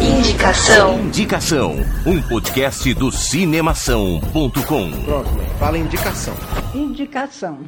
Indicação. Indicação. Um podcast do cinemação.com. Pronto, fala indicação. Indicação.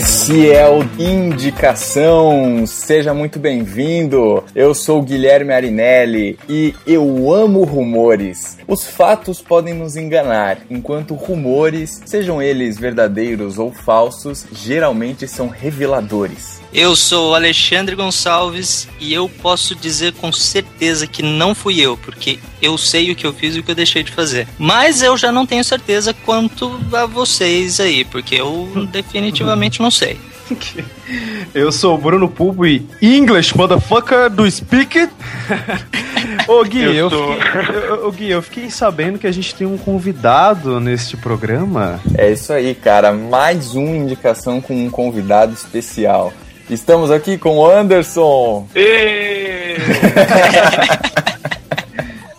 Peace. Esse é o Indicação. Seja muito bem-vindo. Eu sou Guilherme Arinelli e eu amo rumores. Os fatos podem nos enganar, enquanto rumores, sejam eles verdadeiros ou falsos, geralmente são reveladores. Eu sou Alexandre Gonçalves e eu posso dizer com certeza que não fui eu, porque eu sei o que eu fiz e o que eu deixei de fazer. Mas eu já não tenho certeza quanto a vocês aí, porque eu definitivamente não sei. Eu sou o Bruno Pulpo e English, motherfucker, do Speak It. Ô Gui, eu, eu, fiquei, eu, ô, Gui, eu fiquei sabendo que a gente tem um convidado neste programa. É isso aí, cara. Mais uma indicação com um convidado especial. Estamos aqui com o Anderson.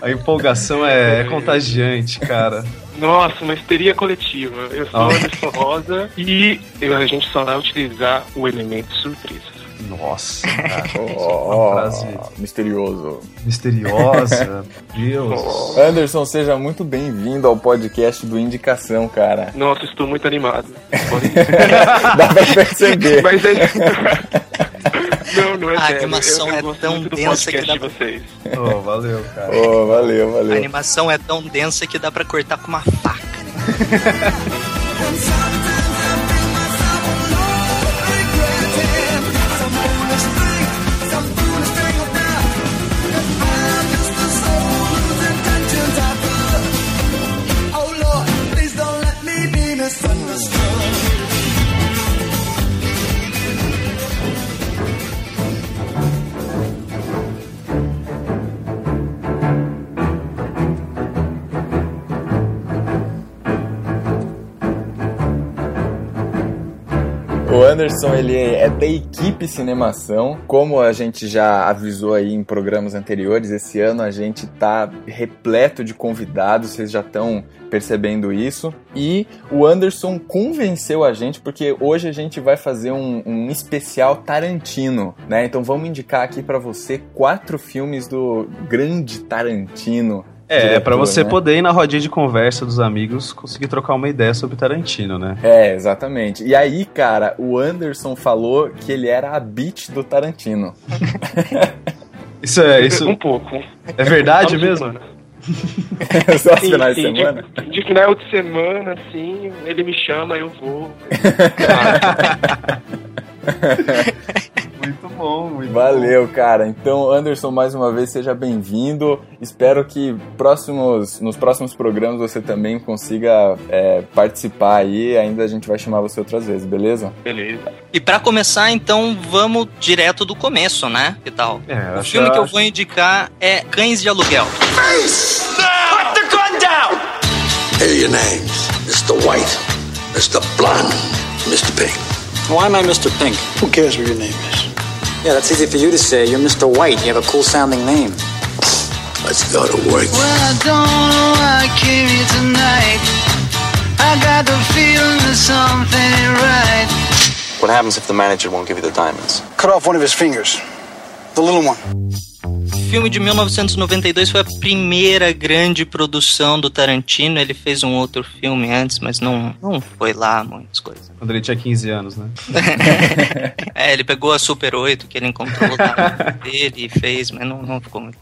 A empolgação é, é contagiante, cara. Nossa, uma histeria coletiva. Eu sou Ah. Anderson Rosa e a gente só vai utilizar o elemento surpresa. Nossa, cara. Oh, frase misterioso. misteriosa. Deus. Anderson, seja muito bem-vindo ao podcast do Indicação, cara. Nossa, estou muito animado. Dá pra perceber. Mas é. Não, não é A sério. animação eu, eu é tão densa que dá de vocês. Oh, valeu, cara. Oh, valeu, A valeu. animação é tão densa que dá pra cortar com uma faca. O Anderson, ele é da equipe Cinemação. Como a gente já avisou aí em programas anteriores, esse ano a gente tá repleto de convidados, vocês já estão percebendo isso. E o Anderson convenceu a gente, porque hoje a gente vai fazer um, um especial Tarantino, né? Então vamos indicar aqui pra você quatro filmes do grande Tarantino. É, é pra diretor, você né? poder ir na rodinha de conversa dos amigos conseguir trocar uma ideia sobre Tarantino, né? É, exatamente. E aí, cara, o Anderson falou que ele era a beat do Tarantino. Isso é, isso Um pouco. é verdade de mesmo? Só Sim, finais de sim, semana. De, de final de semana, assim, ele me chama, eu vou. Muito bom, muito Valeu, cara. Então, Anderson, mais uma vez, seja bem-vindo. Espero que próximos, nos próximos programas você também consiga é, participar aí. Ainda a gente vai chamar você outras vezes, beleza? Beleza. E pra começar, então, vamos direto do começo, né? Que tal? É, O acho- filme que eu acho- vou indicar é Cães de Aluguel. Here are your names Mr. White, Mr. Blonde, Mr. Pink. Why am I Mr. Pink? Who cares what your name is? Yeah, that's easy for you to say. You're Mr. White. You have a cool sounding name. Let's go to work. I don't know why I came here tonight. I got the feeling that something right. What happens if the manager won't give you the diamonds? Cut off one of his fingers. The little one. O filme de 1992 foi a primeira grande produção do Tarantino. Ele fez um outro filme antes, mas não, não foi lá muitas coisas. Quando ele tinha 15 anos, né? É, ele pegou a Super 8 que ele encontrou lá dele e fez, mas não, não ficou muito.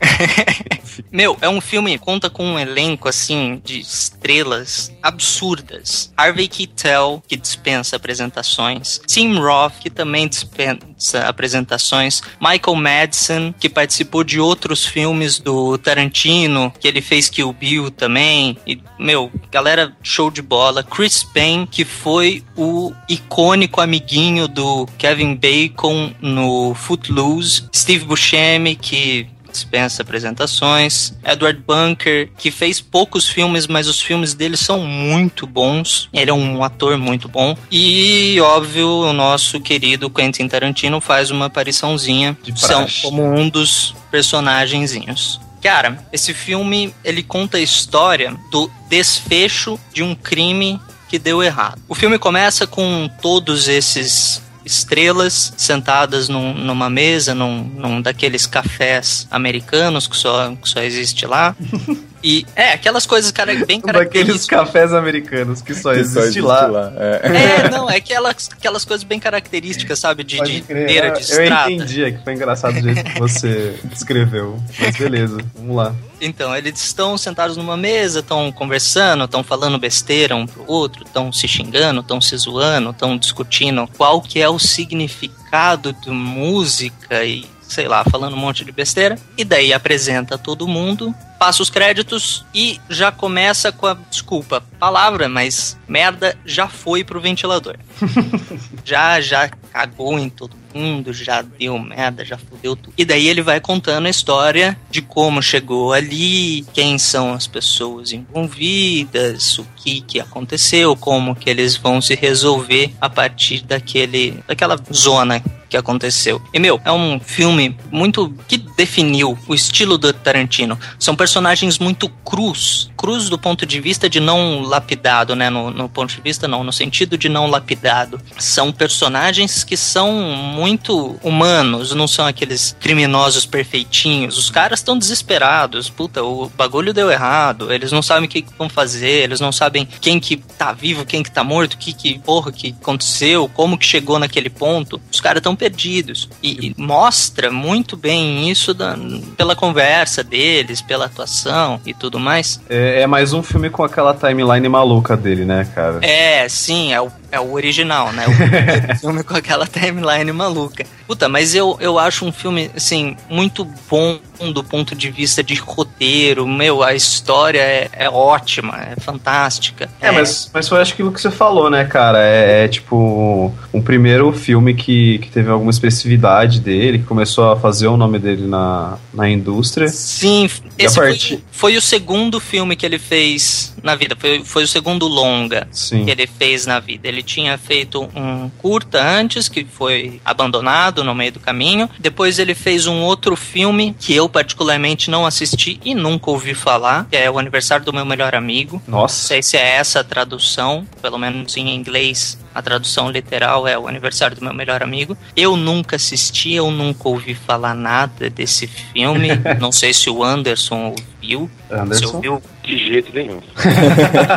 Meu, é um filme conta com um elenco assim de estrelas absurdas. Harvey Keitel, que dispensa apresentações. Tim Roth, que também dispensa apresentações. Michael Madsen, que participou de outros filmes do Tarantino, que ele fez Kill Bill também. E, meu, galera, show de bola. Chris Payne, que foi o icônico amiguinho do Kevin Bacon no Footloose. Steve Buscemi, que dispensa apresentações. Edward Bunker, que fez poucos filmes, mas os filmes dele são muito bons. Ele é um ator muito bom. E, óbvio, o nosso querido Quentin Tarantino faz uma apariçãozinha. São como um dos personagenzinhos. Cara, esse filme ele conta a história do desfecho de um crime que deu errado. O filme começa com todos esses estrelas sentadas num, numa mesa, num, num daqueles cafés americanos que só, que só existe lá. E é, aquelas coisas cara, bem características. Daqueles cafés americanos que só Que existe, só existe lá. lá, é. É, não, é aquelas, aquelas coisas bem características, sabe? De, Pode de crer. beira de eu estrada. entendi, é que foi engraçado o jeito que você descreveu. Mas beleza, vamos lá. Então, eles estão sentados numa mesa, estão conversando, estão falando besteira um pro outro, estão se xingando, estão se zoando, estão discutindo qual que é o significado de música e sei lá, falando um monte de besteira. E daí apresenta todo mundo, passa os créditos e já começa com a desculpa, palavra, mas merda já foi pro ventilador. já já cagou em todo mundo, já deu merda, já fudeu tudo. E daí ele vai contando a história de como chegou ali, quem são as pessoas envolvidas, o que que aconteceu, como que eles vão se resolver a partir daquele daquela zona que aconteceu. E meu, é um filme muito que definiu o estilo do Tarantino. São personagens muito crus, crus do ponto de vista de não lapidado, né? No, no ponto de vista não, no sentido de não lapidado. São personagens que são muito humanos, não são aqueles criminosos perfeitinhos. Os caras estão desesperados. Puta, o bagulho deu errado. Eles não sabem o que vão fazer. Eles não sabem quem que tá vivo, quem que tá morto, que que porra que aconteceu, como que chegou naquele ponto. Os caras estão perdidos. E, e mostra muito bem isso da- pela conversa deles, pela atuação e tudo mais. É, é mais um filme com aquela timeline maluca dele, né, cara? É, sim, é o, é o original, né? O filme com aquela timeline maluca. Puta, mas eu, eu acho um filme, assim, muito bom do ponto de vista de roteiro. Meu, a história é, é ótima, é fantástica. É, mas, mas foi acho que aquilo que você falou, né, cara? É, é, tipo um primeiro filme que, que teve alguma expressividade dele, que começou a fazer o nome dele na, na indústria. Sim, E a esse foi, partir- foi o segundo filme que ele fez na vida. Foi, foi o segundo longa Sim. que ele fez na vida. Ele tinha feito um curta antes, que foi abandonado no meio do caminho. Depois ele fez um outro filme que eu particularmente não assisti e nunca ouvi falar, que é O Aniversário do Meu Melhor Amigo. Não Nossa. sei se é essa a tradução, pelo menos em inglês. A tradução literal é o aniversário do meu melhor amigo. Eu nunca assisti, eu nunca ouvi falar nada desse filme. Não sei se o Anderson ouviu. Se Anderson? ouviu. De jeito nenhum.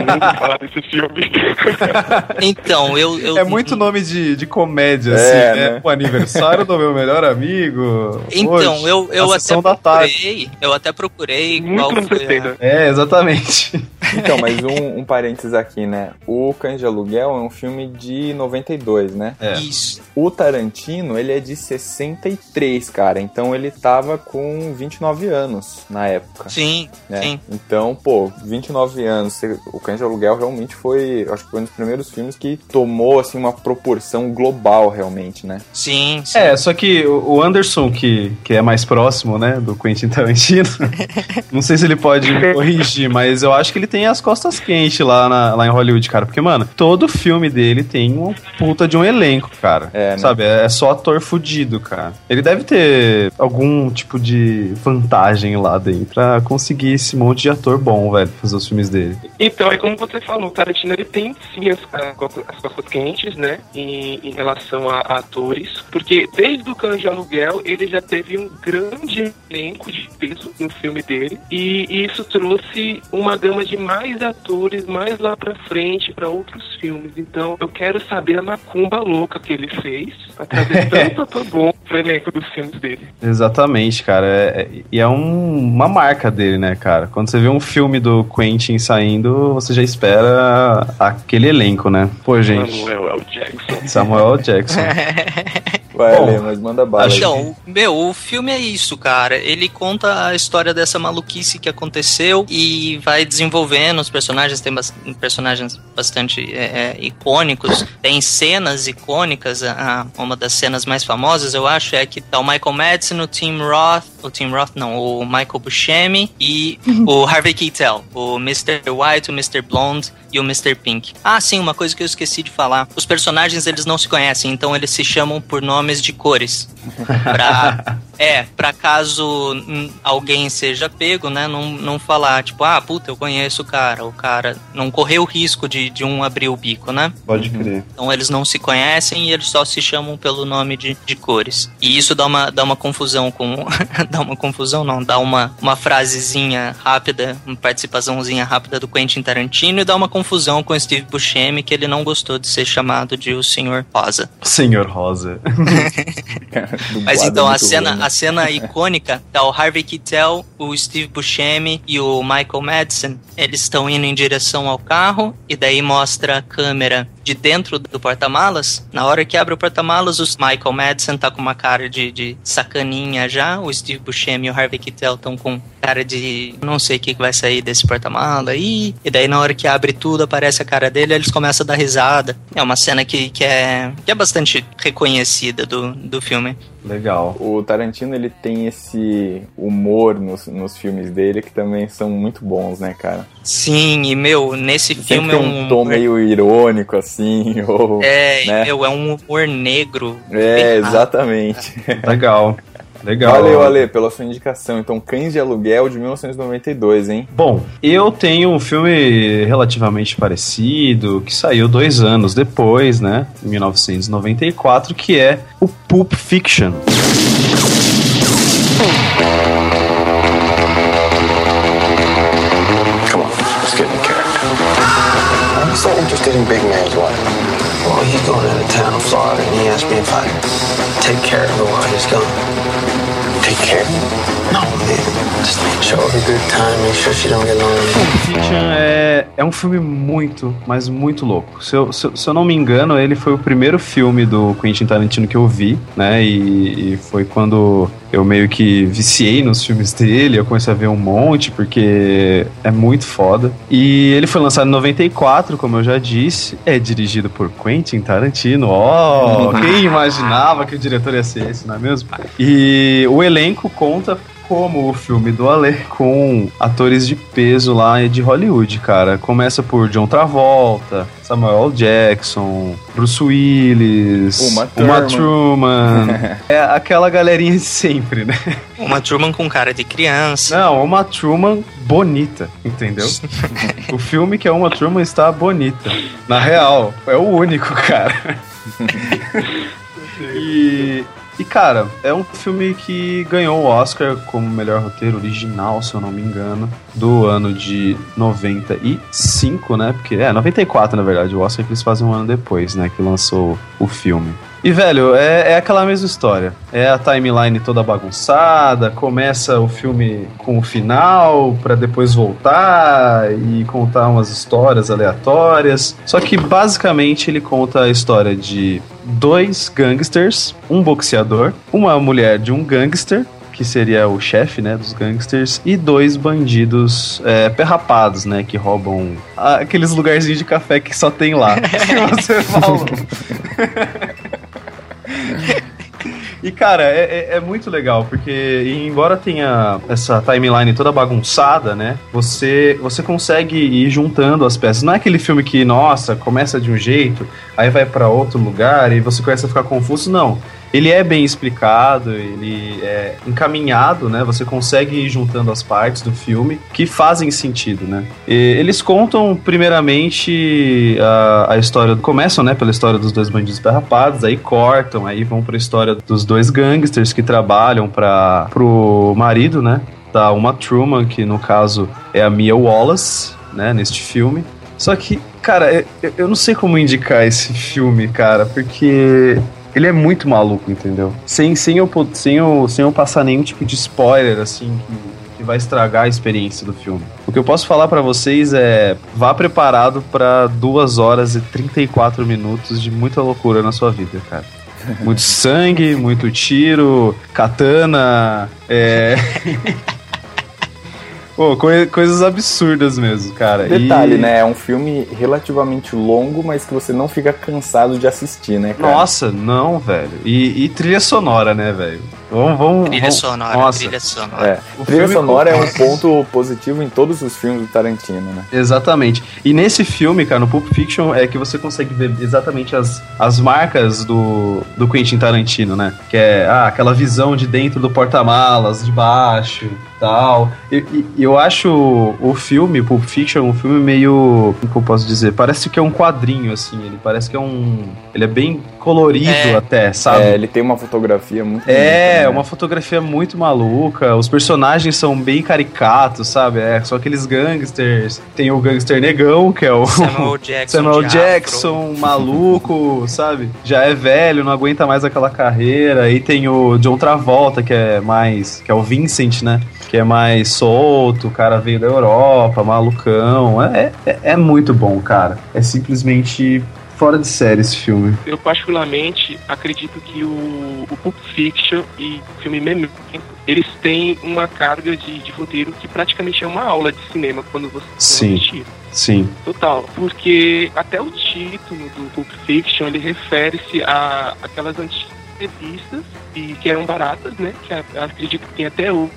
Nunca falar desse filme. Então, eu. eu É muito nome de, de comédia, É, assim, né? né? O aniversário do meu melhor amigo. Então, Hoje, eu, eu a até procurei. Eu até procurei Muito qual foi 70. a... É, exatamente. Então, mas um, um parênteses aqui, né? O Cães de Aluguel é um filme de 92, né? É. Isso. O Tarantino, ele é de 63, cara. Então ele tava com 29 anos na época. Sim, né? sim. Então, pô, 29 anos, o Cães de Aluguel realmente foi, acho que foi um dos primeiros filmes que tomou, assim, uma proporção global, realmente, né? Sim, sim. É, só que o o Anderson, que, que é mais próximo, né, do Quentin Tarantino, não sei se ele pode me corrigir, mas eu acho que ele tem as costas quentes lá, na- lá em Hollywood, cara. Porque, mano, todo filme dele tem uma puta de um elenco, cara. É, né? Sabe? É só ator fudido, cara. Ele deve ter algum tipo de vantagem lá dentro pra conseguir esse monte de ator bom, velho, pra fazer os filmes dele. Então, é como você falou, o Tarantino ele tem sim as, as costas quentes, né? Em, em relação a, a atores. Porque desde o Cães de Aluguel ele já teve um grande elenco de peso no filme dele. E isso trouxe uma gama de mais atores mais lá pra frente para outros filmes. Então eu quero saber a macumba louca que ele fez pra trazer tanto ator bom pro elenco dos filmes dele. Exatamente, cara. É- é- e é um- uma marca dele, né, cara? Quando você vê um filme do Quentin saindo, você já espera aquele elenco, né? Pô, gente. Samuel L. Jackson. Samuel L. Jackson. Vai, Bom, mas manda bala. Então, meu, o filme é isso, cara. Ele conta a história dessa maluquice que aconteceu e vai desenvolvendo os personagens. Tem bas- personagens bastante é, é, icônicos. Tem cenas icônicas. A, a- uma das cenas mais famosas, eu acho, é que tá o Michael Madsen, o Tim Roth. O Tim Roth, não, o Michael Buscemi e o Harvey Keitel. O Mr. White, o Mr. Blonde e o Mr. Pink. Ah, sim, uma coisa que eu esqueci de falar. Os personagens, eles não se conhecem, então eles se chamam por nomes de cores. Pra, é, pra caso alguém seja pego, né, não, não falar, tipo, ah, puta, eu conheço o cara. O cara não correr o risco de, de um abrir o bico, né? Pode crer. Então eles não se conhecem e eles só se chamam pelo nome de, de cores. E isso dá uma, dá uma confusão com. dá uma confusão, não. Dá uma, uma frasezinha rápida, uma participaçãozinha rápida do Quentin Tarantino e dá uma confusão com o Steve Buscemi que ele não gostou de ser chamado de o Senhor Rosa. Senhor Rosa. Mas então é a cena, ruim, né? a cena icônica tá o Harvey Keitel, o Steve Buscemi e o Michael Madsen. Eles estão indo em direção ao carro e daí mostra a câmera de dentro do porta-malas. Na hora que abre o porta-malas, o Michael Madsen tá com uma cara de, de sacaninha já. O Steve Buscemi e o Harvey Keitel estão com cara de não sei o que vai sair desse porta-mala aí. E daí na hora que abre tudo, aparece a cara dele, eles começam a dar risada. É uma cena que, que, é, que é bastante reconhecida do, do filme. Legal. O Tarantino, ele tem esse humor nos, nos filmes dele que também são muito bons, né, cara? Sim, e meu, nesse Sempre filme é tem um. um tom meio irônico, assim, ou... É, e, né? meu, é um humor negro. É, ferrado. exatamente. Legal. Legal. Valeu, Ale, pela sua indicação. Então, Cães de Aluguel de 1992, hein? Bom, eu tenho um filme relativamente parecido, que saiu dois anos depois, né? Em 1994, que é o Pulp Fiction. Come on, let's get in character. Why are you so interested in Big Man's wife? Well, he's going out of town Florida, and he asked me if I'd take care of her while he's gone. Take care? No, man. Just show her a good time, make sure she don't get lonely. Fiction é, é um filme muito, mas muito louco. Se eu, se, se eu não me engano, ele foi o primeiro filme do Quentin Tarantino que eu vi, né? E, e foi quando eu meio que viciei nos filmes dele, eu comecei a ver um monte, porque é muito foda. E ele foi lançado em 94, como eu já disse. É dirigido por Quentin Tarantino. Oh, quem imaginava que o diretor ia ser esse, não é mesmo? E o elenco conta como o filme do Ale, com atores de peso lá de Hollywood, cara. Começa por John Travolta, Samuel. Jackson, Bruce Willis, Uma Uma. Truman. é aquela galerinha de sempre, né? Uma Truman com cara de criança. Não, Uma Truman bonita, entendeu? o filme que é Uma Truman está bonita. Na real, é o único, cara. e, e, cara, é um filme que ganhou o Oscar como melhor roteiro original, se eu não me engano, do ano de 95, né? Porque é 94, na verdade. O Oscar que eles fazem um ano depois, né? Que lançou o filme. E, velho, é, é aquela mesma história. É a timeline toda bagunçada, começa o filme com o final, pra depois voltar e contar umas histórias aleatórias. Só que, basicamente, ele conta a história de dois gangsters, um boxeador, uma mulher de um gangster, que seria o chefe, né, dos gangsters, e dois bandidos é, perrapados, né, que roubam aqueles lugarzinhos de café que só tem lá. que você falou. E, cara, é, é- é muito legal, porque embora tenha essa timeline toda bagunçada, né? Você, você consegue ir juntando as peças. Não é aquele filme que, nossa, começa de um jeito, aí vai pra outro lugar e você começa a ficar confuso. Não. Ele é bem explicado, ele é encaminhado, né? Você consegue ir juntando as partes do filme que fazem sentido, né? E eles contam, primeiramente, a, a história. Começam, né, pela história dos dois bandidos perrapados, aí cortam, aí vão pra história dos dois gangsters que trabalham para pro marido, né? Da Uma Truman, que no caso é a Mia Wallace, né, neste filme. Só que, cara, eu, eu não sei como indicar esse filme, cara, porque ele é muito maluco, entendeu? Sem, sem, eu, sem, eu, sem eu passar nenhum tipo de spoiler, assim, que, que vai estragar a experiência do filme. O que eu posso falar pra vocês é: vá preparado pra 2 horas e 34 minutos de muita loucura na sua vida, cara. Muito sangue, muito tiro, katana, é. Pô, coi- coisas absurdas mesmo, cara. Detalhe, E- né? É um filme relativamente longo, mas que você não fica cansado de assistir, né, cara? Nossa, não, velho. E, e trilha sonora, né, velho? Vamos, vamos. Trilha vamos- sonora, Nossa. trilha sonora. É. O Trilha filme sonora é um ponto positivo em todos os filmes do Tarantino, né? Exatamente. E nesse filme, cara, no Pulp Fiction, é que você consegue ver exatamente as, as marcas do, do Quentin Tarantino, né? Que é ah, aquela visão de dentro do porta-malas, de baixo tal. E, e- e eu acho o filme, Pulp Fiction, um filme meio. Como que eu posso dizer? Parece que é um quadrinho, assim. Ele parece que é um. Ele é bem colorido É. até, sabe? É, ele tem uma fotografia muito É, bonita, né? uma fotografia muito maluca. Os personagens são bem caricatos, sabe? É, só aqueles gangsters. Tem o gangster negão, que é o Samuel Jackson. Samuel Jackson, maluco, sabe? Já é velho, não aguenta mais aquela carreira. E tem o John Travolta, que é mais. que é o Vincent, né? Que é mais solto, o cara veio da Europa, malucão. É, é, é muito bom, cara. É simplesmente fora de série esse filme. Eu particularmente acredito que o, o Pulp Fiction e o filme Memento, eles têm uma carga de, de roteiro que praticamente é uma aula de cinema quando você Sim. assistir. Sim. Total, porque até o título do Pulp Fiction ele refere-se a aquelas antigas revistas e que eram baratas, né? Que acredito que tem até hoje,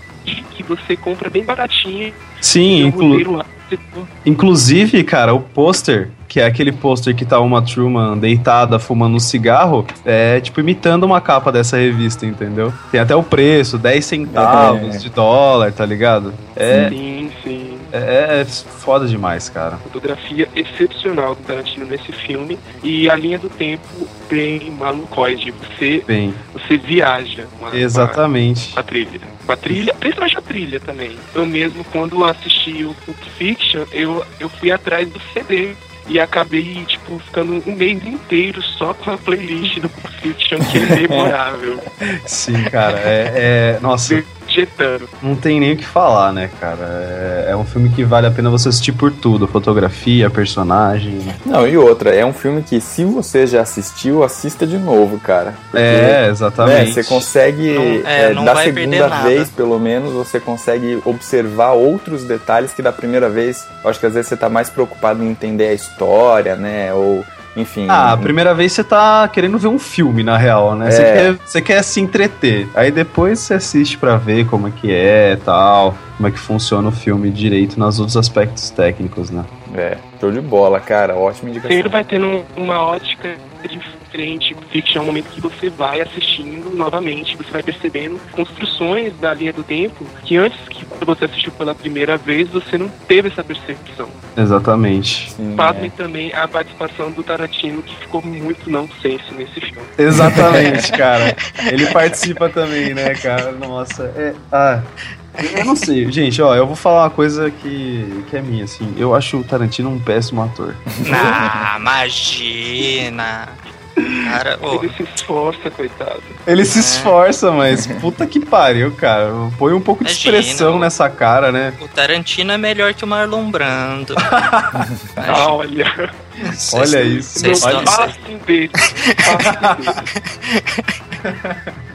que você compra bem baratinho. Sim, inclu roteiro lá, você- Inclusive, cara, o pôster, que é aquele pôster que tá uma Truman deitada fumando um cigarro, é tipo imitando uma capa dessa revista, entendeu? Tem até o preço, 10 centavos É. de dólar, tá ligado? É, Sim, sim. é, é foda demais, cara. Fotografia excepcional do Tarantino nesse filme e a linha do tempo bem malucoide. Você, Bem, você viaja com a, exatamente. com a trilha. Com a trilha, principalmente a trilha também. Eu mesmo, quando assisti o Pulp Fiction, eu, eu fui atrás do CD. E acabei, tipo, ficando um mês inteiro só com a playlist do Pulp Fiction, que é memorável. Sim, cara, é, é- Nossa, Vegetando. não tem nem o que falar, né, cara? É, é um filme que vale a pena você assistir por tudo: fotografia, personagem. Não, e outra, é um filme que se você já assistiu, assista de novo, cara. Porque, É, né, exatamente. você consegue, Não- é, é, não da segunda nada. vez, pelo menos, você consegue observar outros detalhes que da primeira vez, eu acho que às vezes você tá mais preocupado em entender a história, né, ou, enfim... Ah, a primeira vez você tá querendo ver um filme, na real, né? Você, É. quer, você quer se entreter. Aí depois você assiste pra ver como é que é e tal, como é que funciona o filme direito nos outros aspectos técnicos, né? É, show de bola, cara, ótima indicação. Sempre vai tendo um- uma ótica diferente. Fiction é um momento que você vai assistindo novamente, você vai percebendo construções da linha do tempo que antes que você assistiu pela primeira vez, você não teve essa percepção. Exatamente. Sim, Pasme é. também a participação do Tarantino, que ficou muito não senso nesse filme. Exatamente, cara. Ele participa também, né, cara? Nossa, é. Ah. Eu não sei, gente, ó, eu vou falar uma coisa que, que é minha, assim. Eu acho o Tarantino um péssimo ator. Ah, imagina. Cara, Ele se esforça, coitado. Ele se É. esforça, mas puta que pariu, cara. Põe um pouco de Imagina, expressão o- nessa cara, né? o Tarantino é melhor que o Marlon Brando. Ah, olha. Olha isso.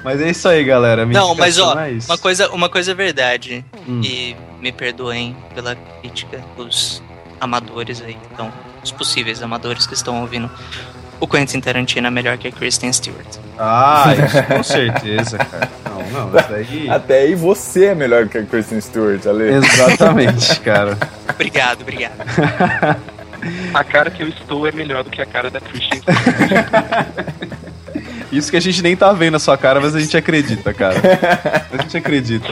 Mas é isso aí, galera. Minha Não, mas ó, é uma coisa, uma coisa é verdade. Hum. E me perdoem pela crítica dos amadores aí, então, os possíveis amadores que estão ouvindo. O Quentin Tarantino é melhor que a Kristen Stewart. Ah, isso com certeza, cara. Não, não, isso daí. Até aí você é melhor que a Kristen Stewart, Ale. Exatamente, cara. Obrigado, obrigado. A cara que eu estou é melhor do que a cara da Christian. Isso que a gente nem tá vendo a sua cara, mas a gente acredita, cara. A gente acredita.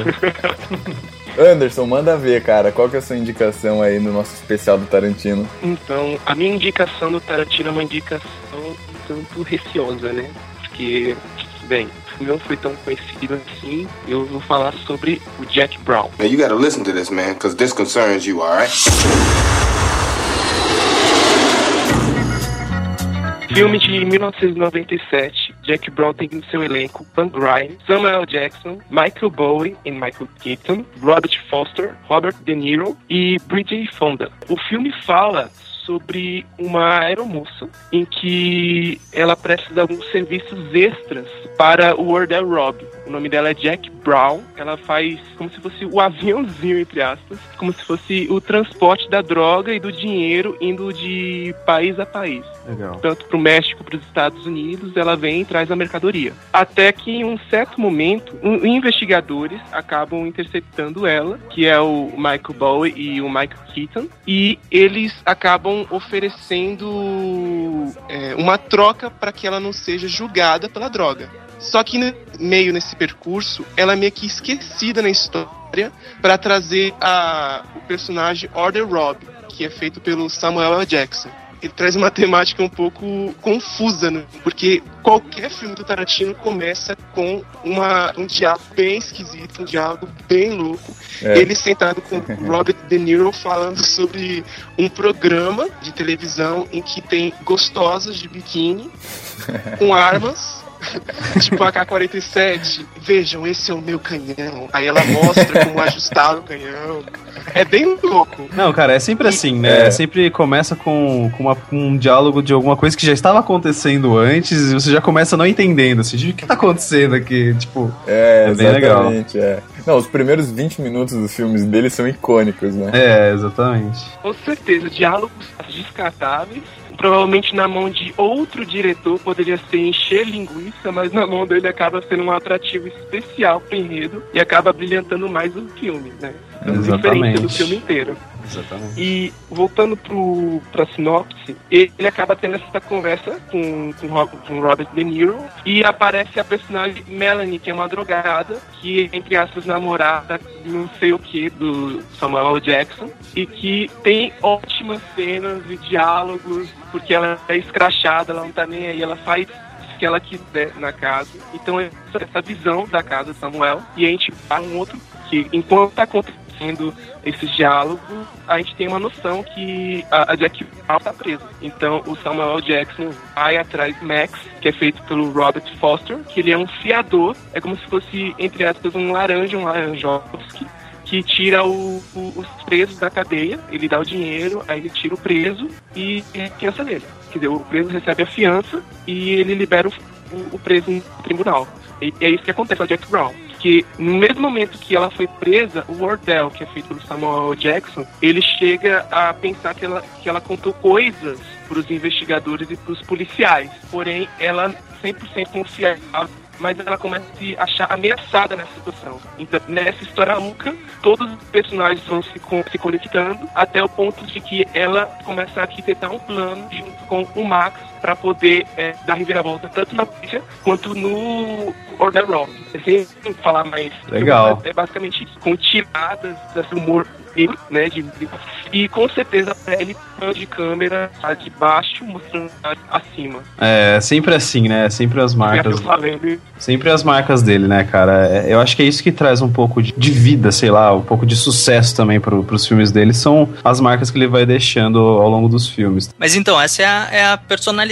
Anderson, manda ver, cara, qual que é a sua indicação aí no nosso especial do Tarantino? Então, a minha indicação do Tarantino é uma indicação tanto receosa, né? Porque, bem, não foi tão conhecido assim. Eu vou falar sobre o Jack Brown. Now you gotta listen to this, man, because this concerns you, alright? Filme de 1997, Jack Brown tem no seu elenco Van Grimes, Samuel Jackson, Michael Bowie e Michael Keaton, Robert Foster, Robert De Niro e Bridget Fonda. O filme fala sobre uma aeromoça em que ela presta alguns serviços extras para o Wardell Robb. O nome dela é Jack Brown. Ela faz como se fosse o aviãozinho, entre aspas, como se fosse o transporte da droga e do dinheiro indo de país a país. Legal. Tanto para o México, para os Estados Unidos, ela vem e traz a mercadoria. Até que em um certo momento, um- investigadores acabam interceptando ela, que é o Michael Bowie e o Michael Keaton, e eles acabam oferecendo é, uma troca para que ela não seja julgada pela droga. Só que no meio nesse percurso, ela é meio que esquecida na história para trazer a, o personagem Order Rob, que é feito pelo Samuel L. Jackson. Ele traz uma temática um pouco confusa, né? porque qualquer filme do Tarantino começa com uma, um diálogo bem esquisito, um diálogo bem louco. É. Ele sentado com Robert De Niro falando sobre um programa de televisão em que tem gostosas de biquíni com armas. tipo AK-47, vejam, esse é o meu canhão. Aí ela mostra como ajustar o canhão. É bem louco. Não, cara, é sempre assim, né? É. Sempre começa com, com, uma- com um diálogo de alguma coisa que já estava acontecendo antes e você já começa não entendendo, assim, de o que tá acontecendo aqui? Tipo, É, É bem legal. exatamente. É. Não, os primeiros 20 minutos dos filmes dele são icônicos, né? é, exatamente. Com certeza, diálogos descartáveis. Provavelmente na mão de outro diretor poderia ser encher linguiça, mas na mão dele acaba sendo um atrativo especial pro enredo e acaba brilhantando mais o filme, né? Então, diferente Exatamente. do filme inteiro. Exatamente. E voltando pro, pra sinopse, ele acaba tendo essa conversa com, com, com Robert De Niro e aparece a personagem Melanie, que é uma drogada, que entre aspas, namorada não sei o que do Samuel. Jackson, e que tem ótimas cenas e diálogos, porque ela é escrachada, ela não tá nem aí, ela faz que ela quiser na casa. Então essa visão da casa do Samuel, e a gente vai um outro que enquanto tá acontecendo esse diálogo, a gente tem uma noção que a, a Jack Brown tá presa. Então o Samuel. Jackson vai atrás Max, que é feito pelo Robert Foster, que ele é um fiador, é como se fosse, entre aspas, um laranja, um laranjovski, que tira o- o- os presos da cadeia, ele dá o dinheiro, aí ele tira o preso e é fiança dele. Quer dizer, o preso recebe a fiança e ele libera o, o- preso no tribunal. E é isso que acontece com a Jack Brown. Que no mesmo momento que ela foi presa, o Wardell, que é feito pelo Samuel Jackson, ele chega a pensar que ela, que ela contou coisas para os investigadores e para os policiais. Porém, ela 100% confiável mas ela começa a se achar ameaçada nessa situação. Então, nessa história maluca, todos os personagens vão se, se conectando até o ponto de que ela começa a arquitetar um plano junto com o Max para poder é, dar reviravolta tanto na polícia quanto no Order Rock. Sem falar mais. Legal. É basicamente isso, com tiradas desse humor negro, né, de, de- e com certeza a pele de câmera tá de baixo mostrando acima. É sempre assim, né? Sempre as marcas. Eu falando, Sempre as marcas dele, né, cara? É, Eu acho que é isso que traz um pouco de, de vida, sei lá, um pouco de sucesso também pro, pros filmes dele. São as marcas que ele vai deixando ao longo dos filmes. Mas então, essa é a, é a personalidade,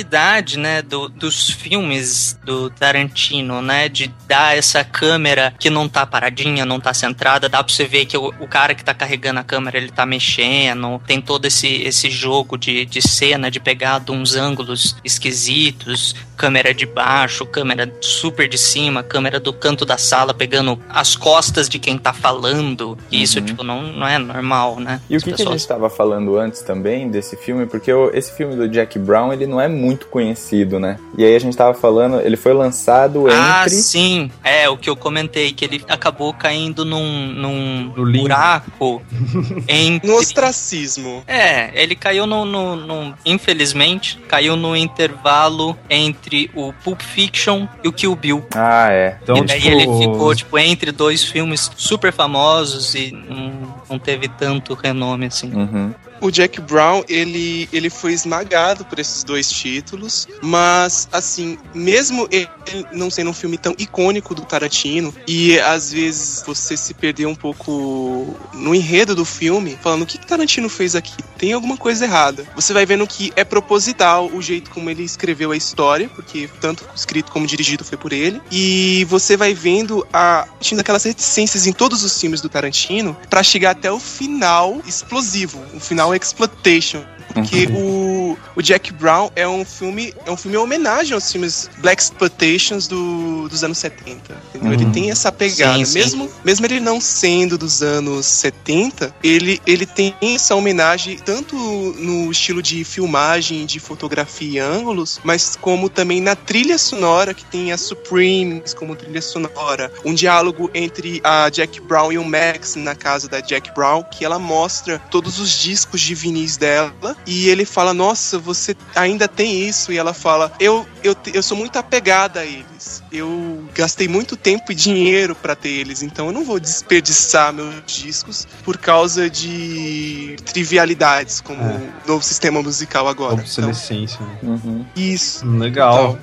né, do- dos filmes do Tarantino, né, de dar essa câmera que não tá paradinha, não tá centrada, dá pra você ver que o, o cara que tá carregando a câmera, ele tá mexendo, tem todo esse, esse jogo de, de cena, de pegar de uns ângulos esquisitos, câmera de baixo, câmera super de cima, câmera do canto da sala pegando as costas de quem tá falando, e isso, tipo, não, não é normal, né? E o que, que a pessoas- gente estava falando antes também desse filme? Porque o- esse filme do Jack Brown, ele não é muito conhecido, né? E aí a gente tava falando, ele foi lançado Ah, entre... sim. É, o que eu comentei, que ele acabou caindo num, num No buraco entre... No ostracismo. É, ele caiu no, no- no- Infelizmente, caiu no intervalo entre o Pulp Fiction e o Kill Bill. Ah, é. Então, e daí tipo, ele ficou, tipo, entre dois filmes super famosos e não, não teve tanto renome assim. Uhum. O Jack Brown, ele, ele foi esmagado por esses dois títulos, mas, assim, mesmo ele não sendo um filme tão icônico do Tarantino, e às vezes você se perder um pouco no enredo do filme, falando o que, que Tarantino fez aqui? Tem alguma coisa errada. Você vai vendo que é proposital o jeito como ele escreveu a história, porque tanto escrito como dirigido foi por ele, e você vai vendo a tinha aquelas reticências em todos os filmes do Tarantino para chegar até o final explosivo, o final exploitation, porque o, o Jack Brown é um filme é um filme em homenagem aos filmes Black Exploitations do, dos anos 70. entendeu? Ele Uhum. tem essa pegada, Sim, sim. mesmo mesmo ele não sendo dos anos 70, ele ele tem essa homenagem tanto no estilo de filmagem, de fotografia e ângulos, mas como também na trilha sonora que tem a Supremes como trilha sonora, um diálogo entre a Jack Brown e o Max na casa da Jack Brown, que ela mostra todos os discos de vinis dela e ele fala: "Nossa, você ainda tem isso?" E ela fala: "Eu eu, eu sou muito apegada a eles. Eu gastei muito tempo e dinheiro pra ter eles, então eu não vou desperdiçar meus discos por causa de trivialidades como É. o novo sistema musical agora." Então, Obsolescência. né? Uhum. isso. Legal.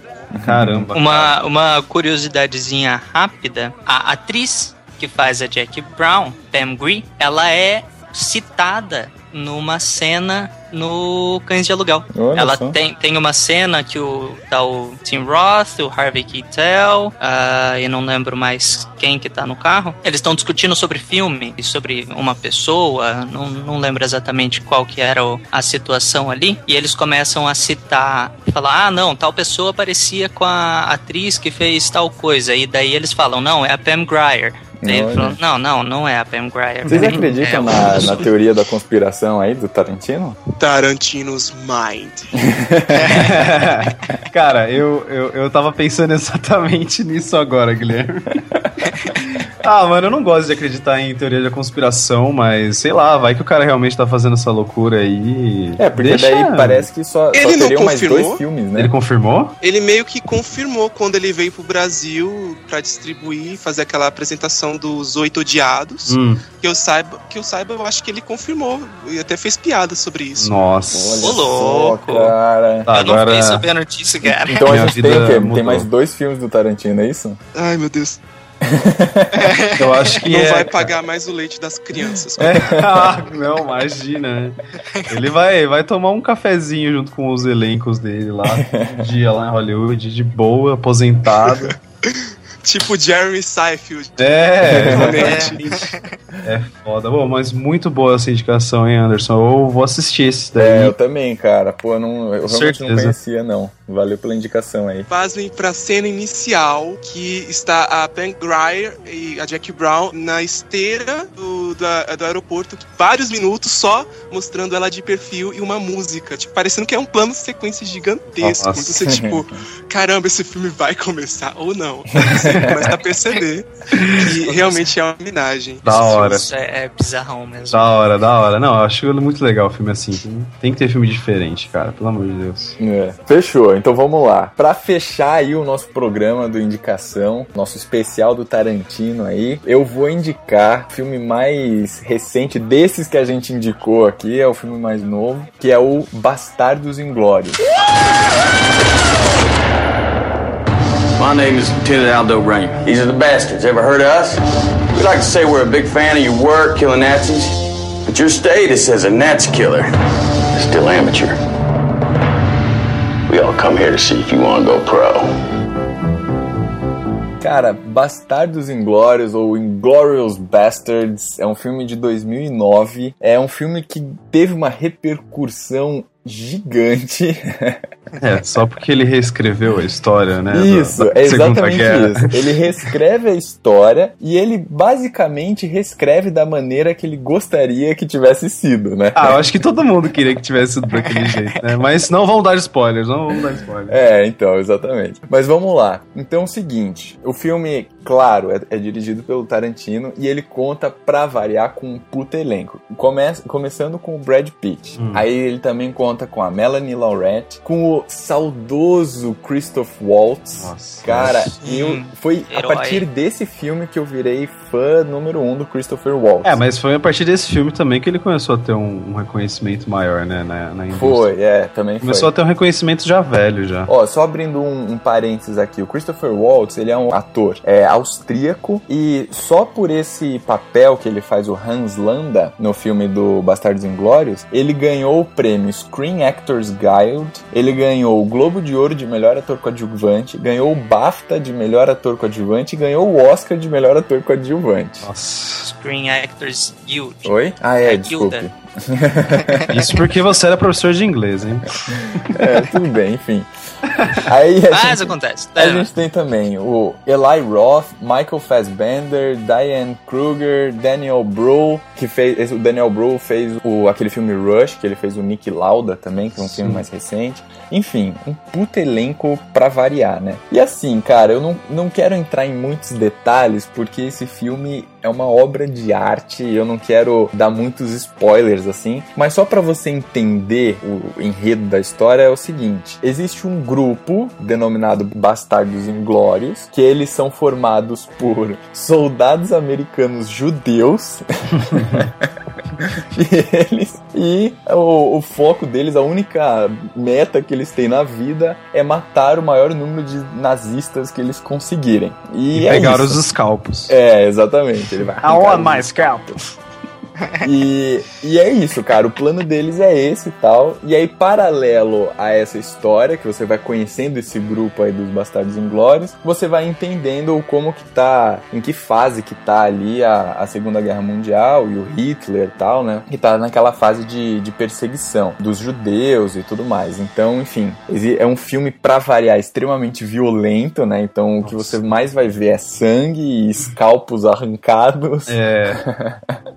Caramba. Uma, uma curiosidadezinha rápida: a atriz que faz a Jack Brown, Pam Grier, ela é citada numa cena no Cães de Aluguel. Olha ela só. tem, tem uma cena que o, tá o Tim Roth, o Harvey Keitel, ah, e não lembro mais quem que tá no carro. Eles estão discutindo sobre filme e sobre uma pessoa, não, não lembro exatamente qual que era o- a situação ali. E eles começam a citar, falar, ah, não, tal pessoa parecia com a atriz que fez tal coisa. E daí eles falam, não, é a Pam Grier. Daí ele falou, não, não, não é a Pam Grier. Vocês É acreditam uma na, na teoria da conspiração aí do Tarantino? Tarantino's Mind. Cara, eu, eu, eu tava pensando exatamente nisso agora, Guilherme. ah, mano, eu não gosto de acreditar em teoria da conspiração, mas sei lá, vai que o cara realmente tá fazendo essa loucura aí. É, porque Deixa- daí parece que só, só Ele não teriam mais confirmou? dois filmes, né? Ele confirmou? Ele meio que confirmou quando ele veio pro Brasil pra distribuir, fazer aquela apresentação dos Oito Odiados. Hum, Que eu saiba, que eu saiba, eu acho que ele confirmou e até fez piada sobre isso. nossa. Olha Ô, louco. só, cara. Tá, Eu não agora- fiquei sabendo disso, cara. Então a Minha gente tem vida o quê? mudou. Tem mais dois filmes do Tarantino, é isso? Ai, meu Deus. Eu acho que Não é. vai pagar mais o leite das crianças. É, ah, não, imagina. Ele vai, vai tomar um cafezinho junto com os elencos dele lá, um dia lá em Hollywood, de boa, aposentado. tipo Jeremy Seinfeld. É, Realmente. é foda. Bom, mas muito boa essa indicação, hein, Anderson? Eu vou assistir esse daí. É, eu também, cara. Pô, eu não, eu realmente não Certeza. conhecia, não. Valeu pela indicação aí. Fazem pra cena inicial que está a Pam Grier e a Jack Brown na esteira do, da- do aeroporto, vários minutos só mostrando ela de perfil e uma música, tipo, parecendo que é um plano de sequência gigantesco. Nossa. Então você, tipo, caramba, esse filme vai começar ou não. Você começa a perceber que realmente é uma homenagem. Da hora. Isso é, é bizarrão mesmo. Da hora, da hora. Não, eu acho muito legal o filme assim. Tem, tem que ter filme diferente, cara, pelo amor de Deus. É. Fechou, então vamos lá. Pra fechar aí o nosso programa do Indicação, nosso especial do Tarantino aí, eu vou indicar o filme mais recente desses que a gente indicou aqui, é o filme mais novo, que é o Bastardos Inglórios. My name is Lieutenant Aldo Rain. These are the bastards. Ever heard of us? We like to say we're a big fan of your work killing Nazis, but your status as a Nazi killer is still amateur. Come here to see if you want to go pro. Cara, Bastardos Inglórios ou Inglorious Bastards é um filme de 2009. É um filme que teve uma repercussão gigante. É, só porque ele reescreveu a história, né? Isso, é exatamente Guerra. isso. Ele reescreve a história e ele basicamente reescreve da maneira que ele gostaria que tivesse sido, né? Ah, eu acho que todo mundo queria que tivesse sido daquele jeito, né? Mas não vamos dar spoilers, não vamos dar spoilers. É, então, exatamente. Mas vamos lá. Então é o seguinte: o filme, claro, é, é dirigido pelo Tarantino e ele conta, pra variar, com um puta elenco. Começa, começando com o Brad Pitt. Hum. Aí ele também conta com a Melanie Laurent, com o do saudoso Christoph Waltz. Nossa. Cara, Nossa. eu foi a herói. partir desse filme que eu virei fã número um do Christopher Waltz. É, mas foi a partir desse filme também que ele começou a ter um, um reconhecimento maior, né, na, na indústria. Foi, é, também foi. Começou a ter um reconhecimento já velho, já. Ó, só abrindo um, um parênteses aqui, o Christopher Waltz, ele é um ator é, austríaco e só por esse papel que ele faz o Hans Landa no filme do Bastardos Inglórios, ele ganhou o prêmio Screen Actors Guild, ele ganhou o Globo de Ouro de melhor ator coadjuvante, ganhou o BAFTA de melhor ator coadjuvante e ganhou o Oscar de melhor ator coadjuvante. Nossa. Screen Actors Guild. Oi? Ah, é, É, desculpe. Guilda. Isso porque você era professor de inglês, hein? É, tudo bem, enfim. Aí a Mas gente- acontece. A É, gente tem também o Eli Roth, Michael Fassbender, Diane Kruger, Daniel Bru, que fez. O Daniel Bru fez o, aquele filme Rush, que ele fez o Nick Lauda também, que é um filme mais recente. Enfim, um puta elenco pra variar, né? E assim, cara, eu não, não quero entrar em muitos detalhes, porque esse filme é uma obra de arte e eu não quero dar muitos spoilers assim, mas só pra você entender o enredo da história é o seguinte: existe um grupo denominado Bastardos Inglórios, que eles são formados por soldados americanos judeus. e eles e o, o foco deles, a única meta que eles têm na vida é matar o maior número de nazistas que eles conseguirem. E, E é pegaram isso. os scalpos. É, exatamente. Ele vai I arrancar want os- my scalpels. E, e é isso, cara. O plano deles é esse e tal. E aí, paralelo a essa história, que você vai conhecendo esse grupo aí dos Bastardos Inglórios, você vai entendendo como que tá, em que fase que tá ali a, a Segunda Guerra Mundial e o Hitler e tal, né? Que tá naquela fase de, de perseguição dos judeus e tudo mais. Então, enfim, é um filme, pra variar, extremamente violento, né? Então, o que você mais vai ver é sangue e escalpos arrancados. É.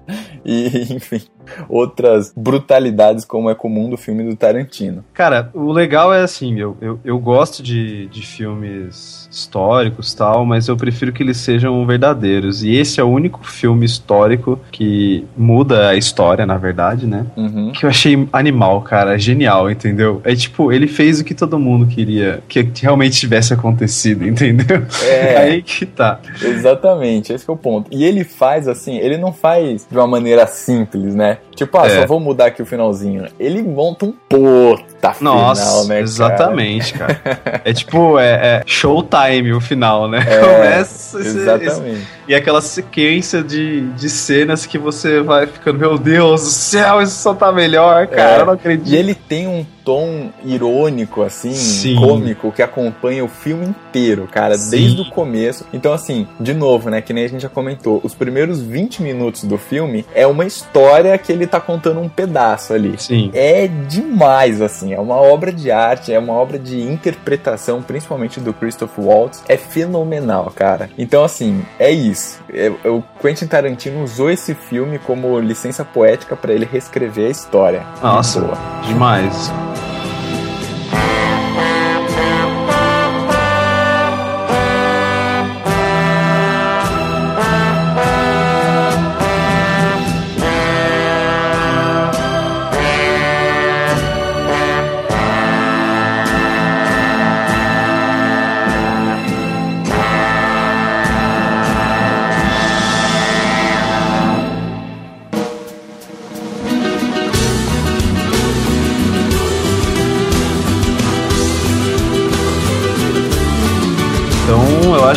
e, enfim, outras brutalidades como é comum do filme do Tarantino. Cara, o legal é assim, eu, eu, eu gosto de, de filmes históricos tal, mas eu prefiro que eles sejam verdadeiros. E esse é o único filme histórico que muda a história, na verdade, né? Uhum. Que eu achei animal, cara, genial, entendeu? É tipo, ele fez o que todo mundo queria que realmente tivesse acontecido, entendeu? É. Aí que tá. Exatamente, esse que é o ponto. E ele faz assim, ele não faz de uma maneira simples, né? Tipo, ah, É. só vou mudar aqui o finalzinho. Ele monta um puta Nossa, final, né? cara? exatamente, cara. É tipo, é, é showtime o final, né? É, Começa esse- Exatamente. E aquela sequência de, de cenas que você vai ficando, meu Deus do céu, isso só tá melhor, cara, É, eu não acredito. E ele tem um tom irônico, assim, Sim. cômico, que acompanha o filme inteiro, cara, Sim. desde o começo. Então, assim, de novo, né, que nem a gente já comentou, os primeiros 20 minutos do filme é uma história que ele tá contando um pedaço ali. Sim. É demais, assim, é uma obra de arte, é uma obra de interpretação, principalmente do Christoph Waltz, é fenomenal, cara. Então, assim, é isso. É- o Quentin Tarantino usou esse filme como licença poética pra ele reescrever a história. Nossa, demais.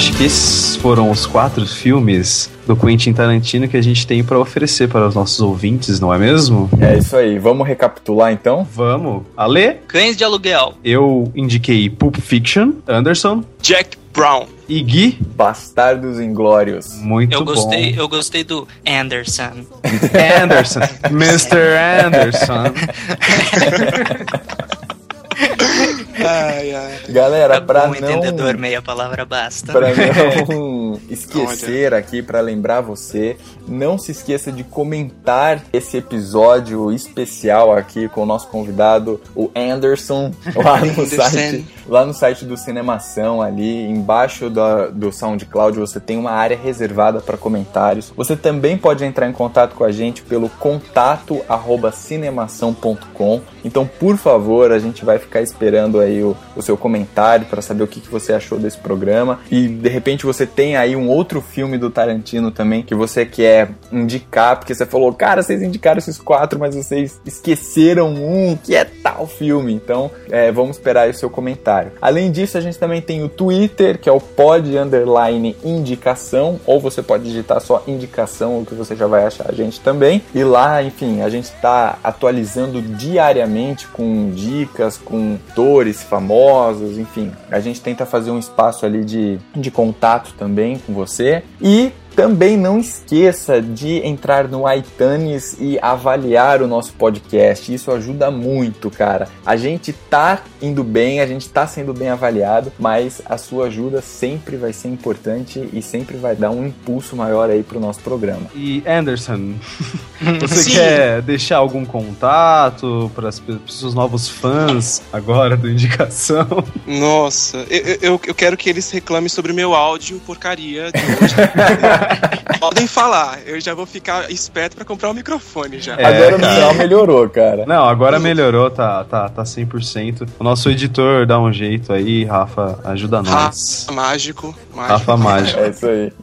Acho que esses foram os quatro filmes do Quentin Tarantino que a gente tem pra oferecer para os nossos ouvintes, não é mesmo? É isso aí. Vamos recapitular então? Vamos. Ale, Cães de aluguel. eu indiquei Pulp Fiction, Anderson Jack Brown. e Gui. Bastardos Inglórios. Muito Eu gostei, bom. eu gostei do Anderson. Anderson. Mr. Anderson. Ai, ai. Galera, Pra pra bom não entendedor, meia palavra basta. Para não esquecer aqui, para lembrar você, não se esqueça de comentar esse episódio especial aqui com o nosso convidado, o Anderson, lá no Anderson. site, lá no site do Cinemação ali, embaixo da, do SoundCloud, você tem uma área reservada para comentários. Você também pode entrar em contato com a gente pelo contato arroba cinemação.com. Então, por favor, a gente vai ficar ficar esperando aí o, o seu comentário para saber o que, que você achou desse programa. E de repente você tem aí um outro filme do Tarantino também que você quer indicar, porque você falou, cara, vocês indicaram esses quatro, mas vocês esqueceram um que é tal filme. Então, é, vamos esperar aí o seu comentário. Além disso, a gente também tem o Twitter, que é o pod underline indicação, ou você pode digitar só indicação, o que você já vai achar a gente também. E lá, enfim, a gente está atualizando diariamente com dicas, com atores famosos, enfim. A gente tenta fazer um espaço ali de, de contato também com você. E também não esqueça de entrar no iTunes e avaliar o nosso podcast. Isso ajuda muito, cara. A gente tá indo bem, a gente tá sendo bem avaliado, mas a sua ajuda sempre vai ser importante e sempre vai dar um impulso maior aí pro nosso programa. E Anderson, você Sim. quer deixar algum contato para os seus novos fãs agora do Indicação? Nossa, eu, eu, eu quero que eles reclamem sobre o meu áudio porcaria de hoje. Podem falar, eu já vou ficar esperto para comprar o um microfone já. É, agora o sinal melhorou, cara. Não, agora melhorou, tá, tá, tá 100%. O nosso editor dá um jeito aí, Rafa, ajuda nós. Rafa mágico, mágico. Rafa mágico. É isso aí.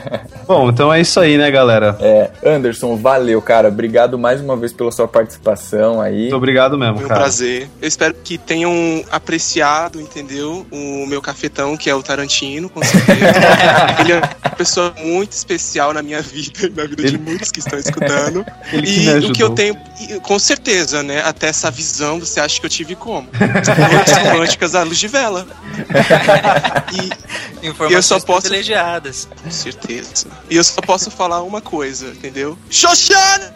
Bom, então é isso aí, né, galera? É, Anderson, valeu, cara. Obrigado mais uma vez pela sua participação aí. Muito obrigado mesmo, Foi um cara. prazer. Eu espero que tenham apreciado, entendeu? O meu cafetão, que é o Tarantino, com certeza. Ele é uma pessoa muito muito especial na minha vida e na vida Ele... de muitos que estão escutando. Ele e que o que eu tenho, com certeza, né? Até essa visão, você acha que eu tive como? Noites românticas à luz de vela. E, Informações eu só posso... privilegiadas. Com certeza. E eu só posso falar uma coisa, entendeu? Xoxana!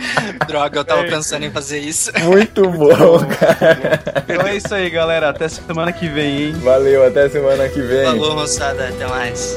Droga, eu tava é. pensando em fazer isso. Muito bom, cara. Então é isso aí, galera. Até semana que vem, hein? Valeu, até semana que vem. Falou, moçada. Até mais.